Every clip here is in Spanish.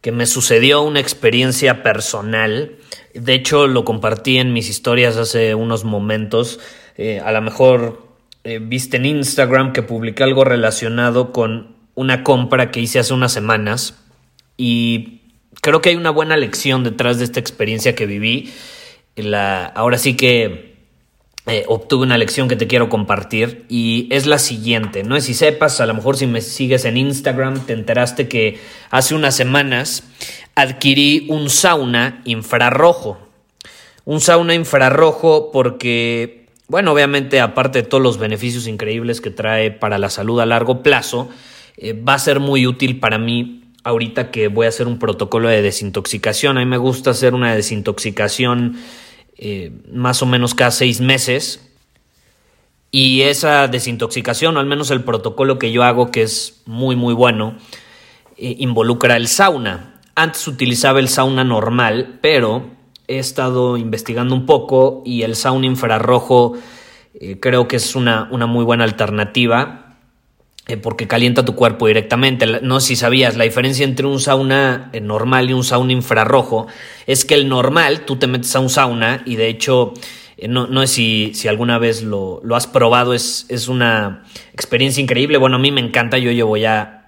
que me sucedió, una experiencia personal. De hecho, lo compartí en mis historias hace unos momentos. Eh, a lo mejor eh, viste en Instagram que publiqué algo relacionado con una compra que hice hace unas semanas y creo que hay una buena lección detrás de esta experiencia que viví. La, ahora sí que eh, obtuve una lección que te quiero compartir y es la siguiente. No es si sepas, a lo mejor si me sigues en Instagram te enteraste que hace unas semanas adquirí un sauna infrarrojo. Un sauna infrarrojo porque, bueno, obviamente aparte de todos los beneficios increíbles que trae para la salud a largo plazo, eh, va a ser muy útil para mí ahorita que voy a hacer un protocolo de desintoxicación. A mí me gusta hacer una desintoxicación eh, más o menos cada seis meses. Y esa desintoxicación, o al menos el protocolo que yo hago, que es muy muy bueno, eh, involucra el sauna. Antes utilizaba el sauna normal, pero he estado investigando un poco y el sauna infrarrojo creo que es una, una muy buena alternativa eh, porque calienta tu cuerpo directamente. No si sabías, la diferencia entre un sauna eh, normal y un sauna infrarrojo es que el normal, tú te metes a un sauna y de hecho, eh, no, no sé si, si alguna vez lo, lo, has probado, es, es una experiencia increíble. Bueno, a mí me encanta, yo llevo ya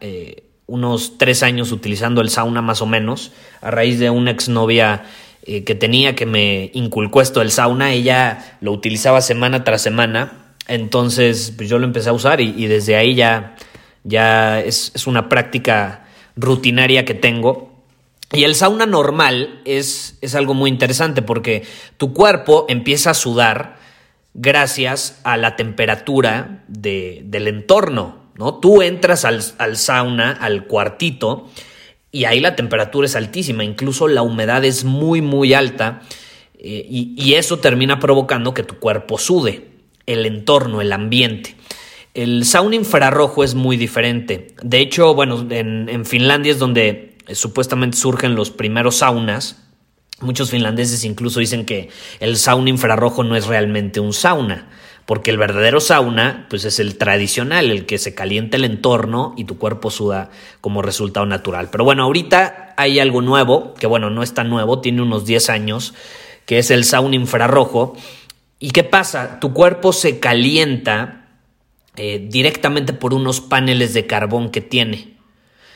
unos tres años utilizando el sauna más o menos, a raíz de una exnovia que tenía que me inculcó esto del sauna, ella lo utilizaba semana tras semana entonces, pues yo lo empecé a usar y, desde ahí ya, ya es, una práctica rutinaria que tengo. Y el sauna normal es, es algo muy interesante porque tu cuerpo empieza a sudar gracias a la temperatura del entorno. ¿no? Tú entras al, sauna, al cuartito, y ahí la temperatura es altísima, incluso la humedad es muy, muy alta, eh, y, y eso termina provocando que tu cuerpo sude el entorno, el ambiente. El sauna infrarrojo es muy diferente. De hecho, bueno, en, Finlandia es donde eh, supuestamente surgen los primeros saunas. Muchos finlandeses incluso dicen que el sauna infrarrojo no es realmente un sauna, porque el verdadero sauna pues es el tradicional, el que se calienta el entorno y tu cuerpo suda como resultado natural. Pero bueno, ahorita hay algo nuevo, que bueno, no es tan nuevo, tiene unos 10 años, que es el sauna infrarrojo, ¿Y qué pasa? Tu cuerpo se calienta eh, directamente por unos paneles de carbón que tiene.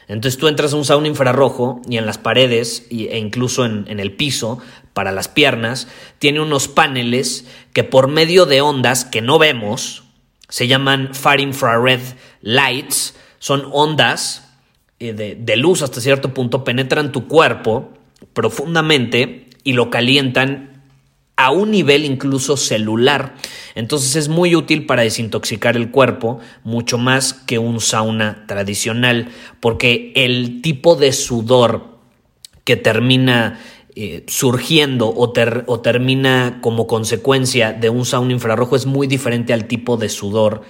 Entonces tú entras a un sauna infrarrojo y en las paredes e incluso en, el piso, para las piernas, tiene unos paneles que por medio de ondas que no vemos, se llaman Far Infrared Lights, son ondas eh, de luz hasta cierto punto, penetran tu cuerpo profundamente y lo calientan a un nivel incluso celular. Entonces es muy útil para desintoxicar el cuerpo, mucho más que un sauna tradicional, porque el tipo de sudor que termina eh, surgiendo o, o termina como consecuencia de un sauna infrarrojo es muy diferente al tipo de sudor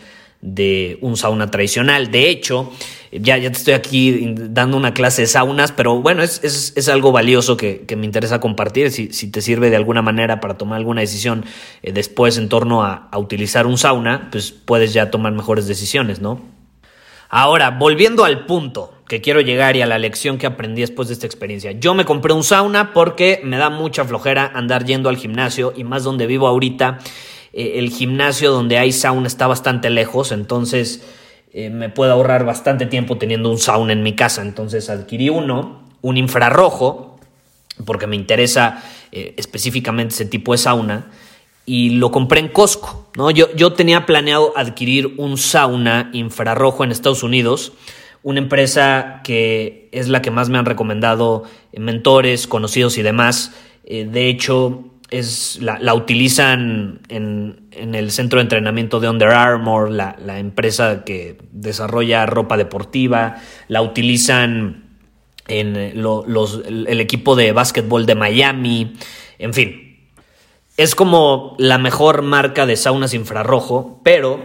de un sauna tradicional. De hecho, ya, ya te estoy aquí dando una clase de saunas, pero bueno, es, es, algo valioso que, me interesa compartir. Si, si, te sirve de alguna manera para tomar alguna decisión eh, después en torno a, a utilizar un sauna, pues puedes ya tomar mejores decisiones, ¿no? Ahora, volviendo al punto que quiero llegar y a la lección que aprendí después de esta experiencia. Yo me compré un sauna porque me da mucha flojera andar yendo al gimnasio y más donde vivo ahorita eh, el gimnasio donde hay sauna está bastante lejos, entonces eh, me puedo ahorrar bastante tiempo teniendo un sauna en mi casa. Entonces adquirí uno, un infrarrojo, porque me interesa eh, específicamente ese tipo de sauna, y lo compré en Costco. ¿no? Yo, yo tenía planeado adquirir un sauna infrarrojo en Estados Unidos, una empresa que es la que más me han recomendado mentores, conocidos y demás. Eh, de hecho, es, la, utilizan en, el centro de entrenamiento de Under Armour, la, empresa que desarrolla ropa deportiva, la utilizan en los, el equipo de básquetbol de Miami, en fin. Es como la mejor marca de saunas infrarrojo, pero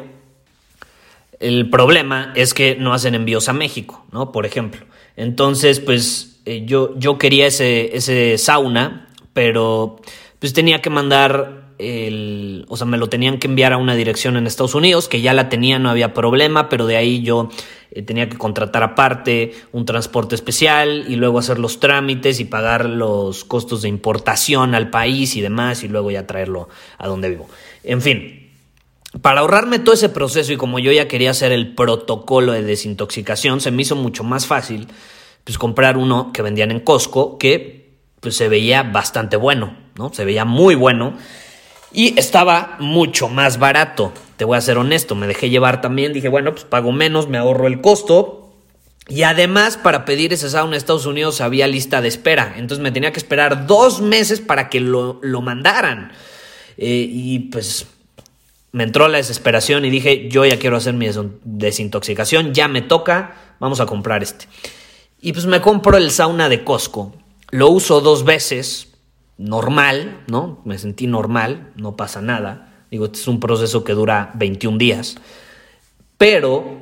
el problema es que no hacen envíos a México, ¿no? Por ejemplo. Entonces, pues eh, yo, yo quería ese, ese sauna, pero pues tenía que mandar el, o sea, me lo tenían que enviar a una dirección en Estados Unidos, que ya la tenía, no había problema, pero de ahí yo eh, tenía que contratar aparte un transporte especial y luego hacer los trámites y pagar los costos de importación al país y demás y luego ya traerlo a donde vivo. En fin, para ahorrarme todo ese proceso y como yo ya quería hacer el protocolo de desintoxicación, se me hizo mucho más fácil pues comprar uno que vendían en Costco que pues se veía bastante bueno, ¿no? Se veía muy bueno y estaba mucho más barato. Te voy a ser honesto, me dejé llevar también, dije, bueno, pues pago menos, me ahorro el costo. Y además, para pedir ese sauna en Estados Unidos había lista de espera. Entonces me tenía que esperar dos meses para que lo, mandaran. Eh, y pues me entró la desesperación y dije, yo ya quiero hacer mi desintoxicación, ya me toca, vamos a comprar este. Y pues me compro el sauna de Costco. Lo uso dos veces, normal, ¿no? Me sentí normal, no pasa nada. Digo, este es un proceso que dura 21 días. Pero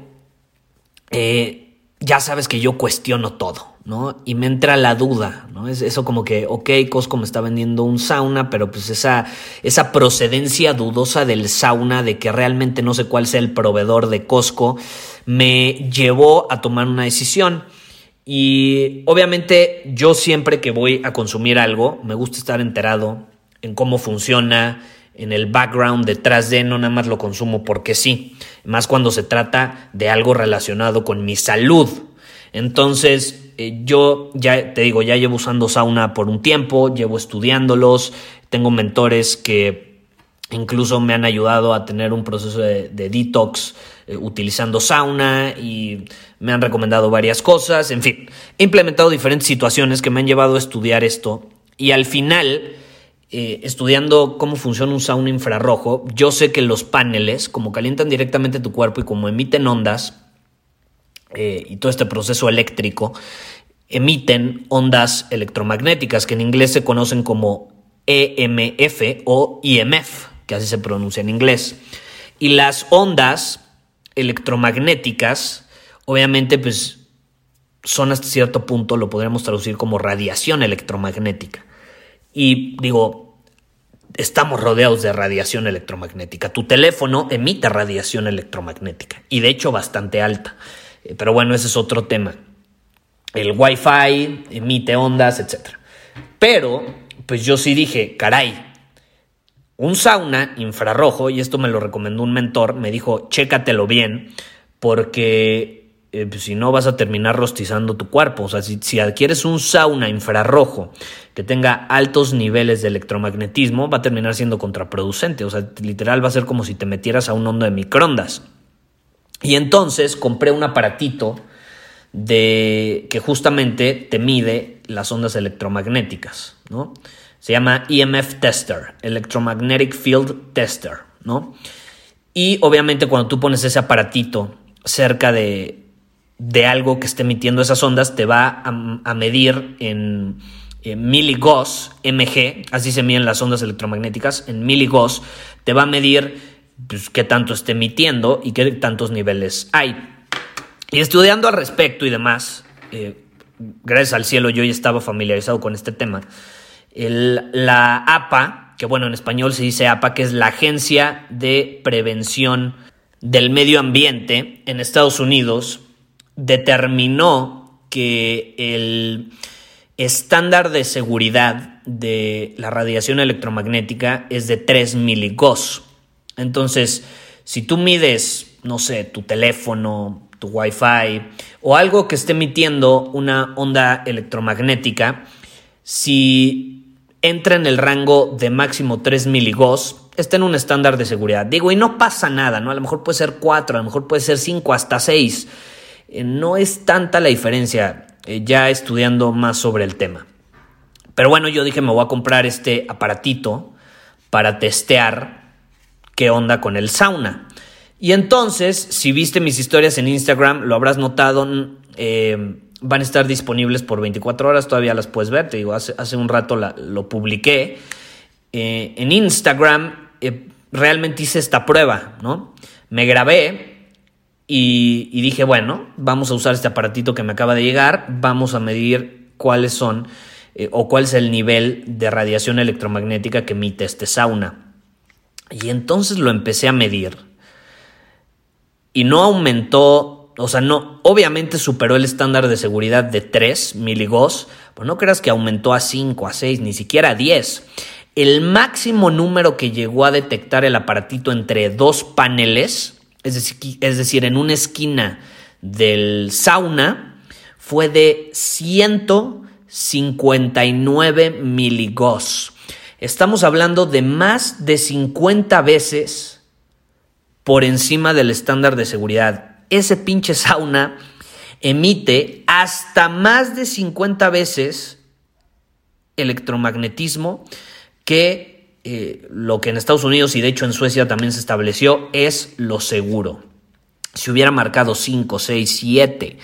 eh, ya sabes que yo cuestiono todo, ¿no? Y me entra la duda, ¿no? Es eso como que, ok, Costco me está vendiendo un sauna, pero pues esa, esa procedencia dudosa del sauna, de que realmente no sé cuál sea el proveedor de Costco, me llevó a tomar una decisión. Y obviamente yo siempre que voy a consumir algo, me gusta estar enterado en cómo funciona, en el background detrás de, no nada más lo consumo porque sí, más cuando se trata de algo relacionado con mi salud. Entonces, eh, yo ya te digo, ya llevo usando sauna por un tiempo, llevo estudiándolos, tengo mentores que incluso me han ayudado a tener un proceso de, detox eh, utilizando sauna y me han recomendado varias cosas, en fin, he implementado diferentes situaciones que me han llevado a estudiar esto y al final, eh, estudiando cómo funciona un sauna infrarrojo, yo sé que los paneles, como calientan directamente tu cuerpo y como emiten ondas, eh, y todo este proceso eléctrico, emiten ondas electromagnéticas que en inglés se conocen como EMF o IMF, que así se pronuncia en inglés. Y las ondas electromagnéticas obviamente pues son hasta cierto punto, lo podríamos traducir como radiación electromagnética. Y digo, estamos rodeados de radiación electromagnética. Tu teléfono emite radiación electromagnética y de hecho bastante alta. Eh, pero bueno, ese es otro tema. El Wi-Fi emite ondas, etc. Pero, pues yo sí dije, caray, un sauna infrarrojo, y esto me lo recomendó un mentor, me dijo, chécatelo bien, porque eh, pues, si no vas a terminar rostizando tu cuerpo. O sea, si, adquieres un sauna infrarrojo que tenga altos niveles de electromagnetismo, va a terminar siendo contraproducente. O sea, literal va a ser como si te metieras a un hondo de microondas. Y entonces compré un aparatito de que justamente te mide las ondas electromagnéticas, ¿no? Se llama EMF Tester, Electromagnetic Field Tester, ¿no? Y obviamente cuando tú pones ese aparatito cerca de, de algo que esté emitiendo esas ondas te va a, medir en, miligauss, mg, así se miden las ondas electromagnéticas, en miligauss te va a medir pues, qué tanto esté emitiendo y qué tantos niveles hay. Y estudiando al respecto y demás, eh, gracias al cielo yo ya estaba familiarizado con este tema, la APA, que bueno, en español se dice APA, que es la Agencia de Prevención del Medio Ambiente en Estados Unidos, determinó que el estándar de seguridad de la radiación electromagnética es de 3 miligauss. Entonces, si tú mides, no sé, tu teléfono, tu Wi-Fi o algo que esté emitiendo una onda electromagnética, si entra en el rango de máximo 3 miligauss, está en un estándar de seguridad. Digo, y no pasa nada, ¿no? A lo mejor puede ser 4, a lo mejor puede ser 5, hasta 6. Eh, no es tanta la diferencia eh, ya estudiando más sobre el tema. Pero bueno, yo dije, me voy a comprar este aparatito para testear qué onda con el sauna. Y entonces, si viste mis historias en Instagram, lo habrás notado, eh, van a estar disponibles por 24 horas, todavía las puedes ver, te digo, hace, hace un rato lo publiqué. en Instagram realmente hice esta prueba, ¿no? Me grabé y, dije, bueno, vamos a usar este aparatito que me acaba de llegar, vamos a medir cuáles son eh, o cuál es el nivel de radiación electromagnética que emite este sauna. Y entonces lo empecé a medir y no aumentó, o sea, no, obviamente superó el estándar de seguridad de 3 miligauss, pero no creas que aumentó a 5, a 6, ni siquiera a 10. El máximo número que llegó a detectar el aparatito entre dos paneles es decir, es decir, en una esquina del sauna, fue de 159 miligauss. Estamos hablando de más de 50 veces por encima del estándar de seguridad. Ese pinche sauna emite hasta más de 50 veces electromagnetismo que eh, lo que en Estados Unidos y de hecho en Suecia también se estableció es lo seguro. Si hubiera marcado 5, 6, 7,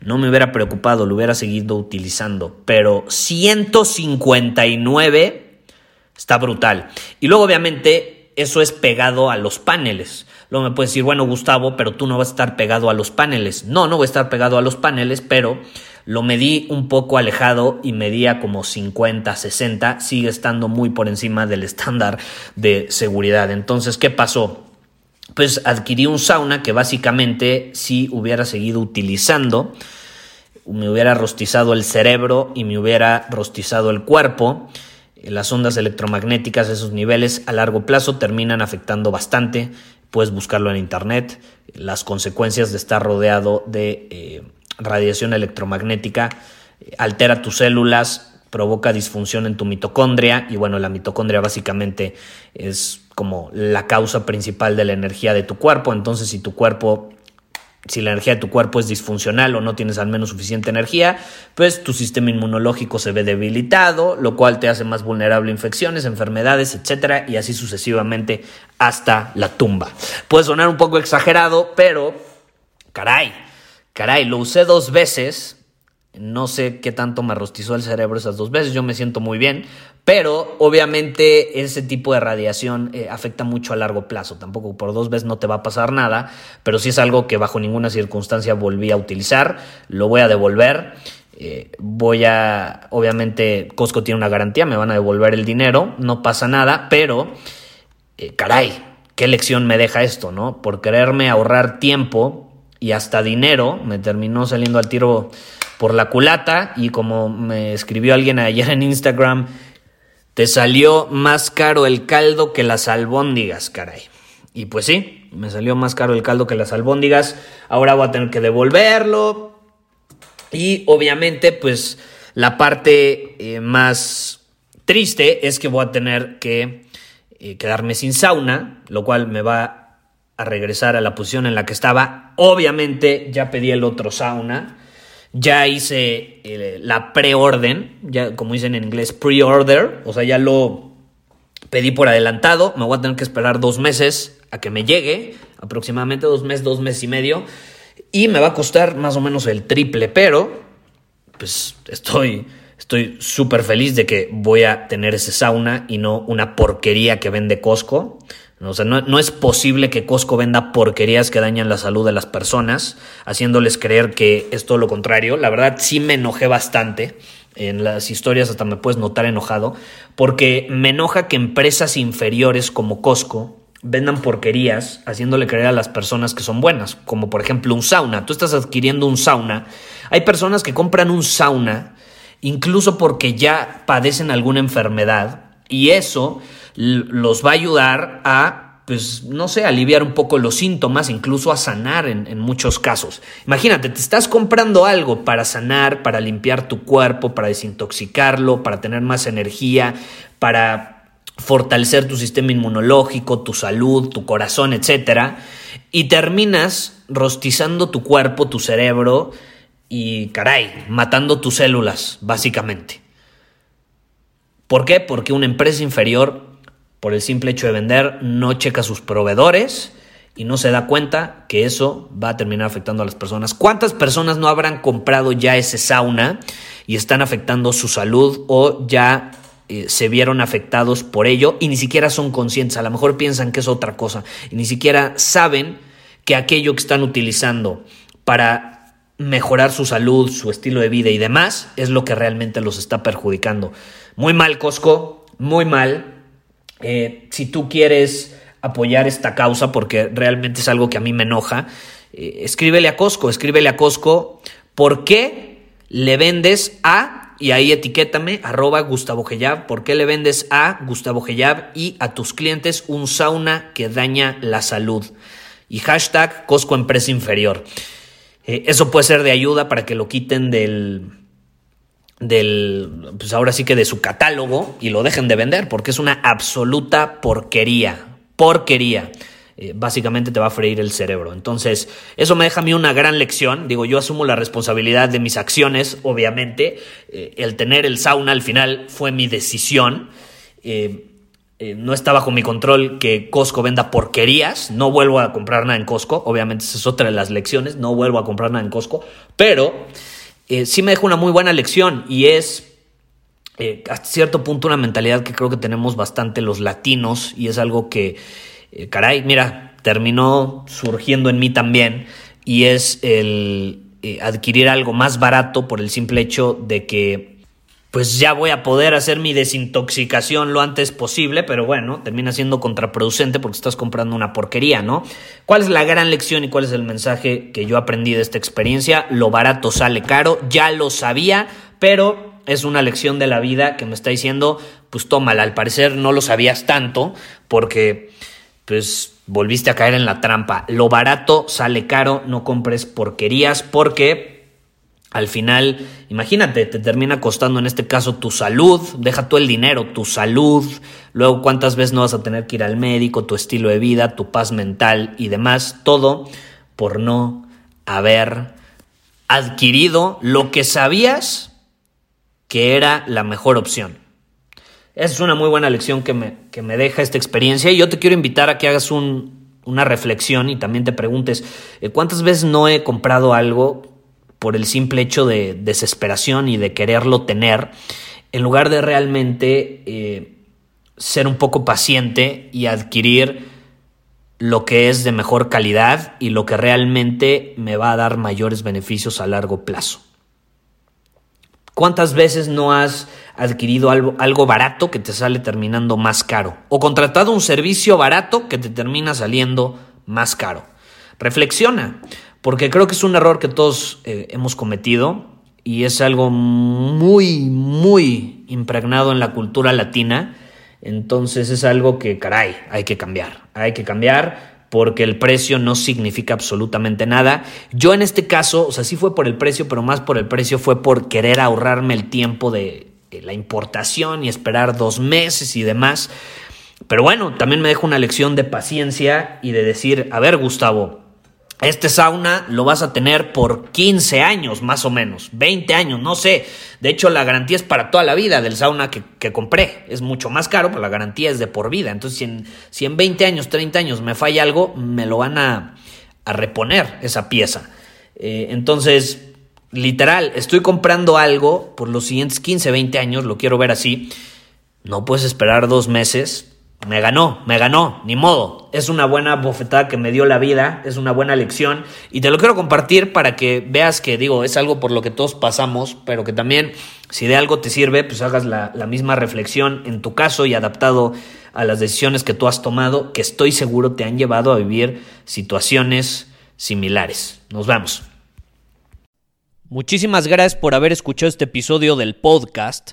no me hubiera preocupado, lo hubiera seguido utilizando. Pero 159 está brutal. Y luego obviamente eso es pegado a los paneles. Luego me puedes decir, bueno Gustavo, pero tú no vas a estar pegado a los paneles. No, no voy a estar pegado a los paneles, pero lo medí un poco alejado y medía como 50, 60, sigue estando muy por encima del estándar de seguridad. Entonces, ¿qué pasó? Pues adquirí un sauna que básicamente si hubiera seguido utilizando, me hubiera rostizado el cerebro y me hubiera rostizado el cuerpo. Las ondas electromagnéticas, esos niveles a largo plazo terminan afectando bastante. Puedes buscarlo en internet. Las consecuencias de estar rodeado de eh, radiación electromagnética, eh, altera tus células, provoca disfunción en tu mitocondria y bueno, la mitocondria básicamente es como la causa principal de la energía de tu cuerpo, entonces si tu cuerpo si la energía de tu cuerpo es disfuncional o no tienes al menos suficiente energía, pues tu sistema inmunológico se ve debilitado, lo cual te hace más vulnerable a infecciones, enfermedades, etcétera, y así sucesivamente hasta la tumba. Puede sonar un poco exagerado, pero caray, caray, lo usé dos veces. No sé qué tanto me rostizó el cerebro esas dos veces. Yo me siento muy bien. Pero obviamente ese tipo de radiación eh, afecta mucho a largo plazo. Tampoco por dos veces no te va a pasar nada. Pero sí es algo que bajo ninguna circunstancia volví a utilizar. Lo voy a devolver. Eh, voy a. Obviamente, Costco tiene una garantía. Me van a devolver el dinero. No pasa nada. Pero. Eh, caray. ¿Qué lección me deja esto, no? Por quererme ahorrar tiempo y hasta dinero, me terminó saliendo al tiro por la culata y como me escribió alguien ayer en Instagram, te salió más caro el caldo que las albóndigas, caray. Y pues sí, me salió más caro el caldo que las albóndigas, ahora voy a tener que devolverlo y obviamente pues la parte eh, más triste es que voy a tener que eh, quedarme sin sauna, lo cual me va a regresar a la posición en la que estaba. Obviamente ya pedí el otro sauna, ya hice eh, la preorden, ya como dicen en inglés, pre-order, o sea, ya lo pedí por adelantado, me voy a tener que esperar dos meses a que me llegue, aproximadamente dos meses, dos meses y medio, y me va a costar más o menos el triple, pero pues estoy... Estoy súper feliz de que voy a tener ese sauna y no una porquería que vende Costco. O sea, no, es posible que Costco venda porquerías que dañan la salud de las personas, haciéndoles creer que es todo lo contrario. La verdad sí me enojé bastante. En las historias hasta me puedes notar enojado, porque me enoja que empresas inferiores como Costco vendan porquerías haciéndole creer a las personas que son buenas, como por ejemplo un sauna. Tú estás adquiriendo un sauna. Hay personas que compran un sauna incluso porque ya padecen alguna enfermedad y eso los va a ayudar a pues, no sé, aliviar un poco los síntomas, incluso a sanar en, en, muchos casos. Imagínate, te estás comprando algo para sanar, para limpiar tu cuerpo, para desintoxicarlo, para tener más energía, para fortalecer tu sistema inmunológico, tu salud, tu corazón, etc. Y terminas rostizando tu cuerpo, tu cerebro y, caray, matando tus células, básicamente. ¿Por qué? Porque una empresa inferior, por el simple hecho de vender, no checa sus proveedores y no se da cuenta que eso va a terminar afectando a las personas. ¿Cuántas personas no habrán comprado ya ese sauna y están afectando su salud o ya eh, se vieron afectados por ello y ni siquiera son conscientes? A lo mejor piensan que es otra cosa y ni siquiera saben que aquello que están utilizando para mejorar su salud, su estilo de vida y demás es lo que realmente los está perjudicando. Muy mal, Costco, muy mal. Eh, si tú quieres apoyar esta causa, porque realmente es algo que a mí me enoja, eh, escríbele a Costco, escríbele a Costco por qué le vendes a, y ahí etiquétame, arroba Gustavo Gellab, por qué le vendes a Gustavo Gellab y a tus clientes un sauna que daña la salud. Y hashtag Costco Empresa Inferior. Eh, eso puede ser de ayuda para que lo quiten del, del, pues ahora sí que de su catálogo y lo dejen de vender porque es una absoluta porquería, porquería. Eh, básicamente te va a freír el cerebro. Entonces, eso me deja a mí una gran lección. Digo, yo asumo la responsabilidad de mis acciones, obviamente. Eh, el tener el sauna al final fue mi decisión. Eh, no está bajo mi control que Costco venda porquerías. No vuelvo a comprar nada en Costco. Obviamente, esa es otra de las lecciones. No vuelvo a comprar nada en Costco. Pero eh, sí me deja una muy buena lección y es eh, hasta cierto punto una mentalidad que creo que tenemos bastante los latinos y es algo que, eh, caray, mira, terminó surgiendo en mí también y es el adquirir algo más barato por el simple hecho de que pues ya voy a poder hacer mi desintoxicación lo antes posible, pero bueno, termina siendo contraproducente porque estás comprando una porquería, ¿no? ¿Cuál es la gran lección y cuál es el mensaje que yo aprendí de esta experiencia? Lo barato sale caro, ya lo sabía, pero es una lección de la vida que me está diciendo, pues tómala, al parecer no lo sabías tanto porque pues volviste a caer en la trampa. Lo barato sale caro, no compres porquerías porque al final, imagínate, te termina costando en este caso tu salud, deja tú el dinero, tu salud, luego cuántas veces no vas a tener que ir al médico, tu estilo de vida, tu paz mental y demás, todo por no haber adquirido lo que sabías que era la mejor opción. Esa es una muy buena lección que me, que me deja esta experiencia y yo te quiero invitar a que hagas una reflexión y también te preguntes, eh, ¿cuántas veces no he comprado algo por el simple hecho de desesperación y de quererlo tener, en lugar de realmente eh, ser un poco paciente y adquirir lo que es de mejor calidad y lo que realmente me va a dar mayores beneficios a largo plazo. ¿Cuántas veces no has adquirido algo, algo, barato que te sale terminando más caro? ¿O contratado un servicio barato que te termina saliendo más caro? Reflexiona porque creo que es un error que todos eh, hemos cometido y es algo muy, muy impregnado en la cultura latina. Entonces es algo que, caray, hay que cambiar. Hay que cambiar porque el precio no significa absolutamente nada. Yo en este caso, o sea, sí fue por el precio, pero más por el precio fue por querer ahorrarme el tiempo de la importación y esperar dos meses y demás. Pero bueno, también me dejo una lección de paciencia y de decir, a ver, Gustavo, este sauna lo vas a tener por 15 años más o menos, 20 años, no sé. De hecho, la garantía es para toda la vida del sauna que, compré. Es mucho más caro, pero la garantía es de por vida. Entonces, si en, si en 20 años, 30 años me falla algo, me lo van a, a reponer esa pieza. Eh, entonces, literal, estoy comprando algo por los siguientes 15, 20 años, lo quiero ver así. No puedes esperar dos meses me ganó, me ganó, ni modo. Es una buena bofetada que me dio la vida, es una buena lección y te lo quiero compartir para que veas que digo, es algo por lo que todos pasamos, pero que también si de algo te sirve, pues hagas la, la misma reflexión en tu caso y adaptado a las decisiones que tú has tomado, que estoy seguro te han llevado a vivir situaciones similares. Nos vemos. Muchísimas gracias por haber escuchado este episodio del podcast.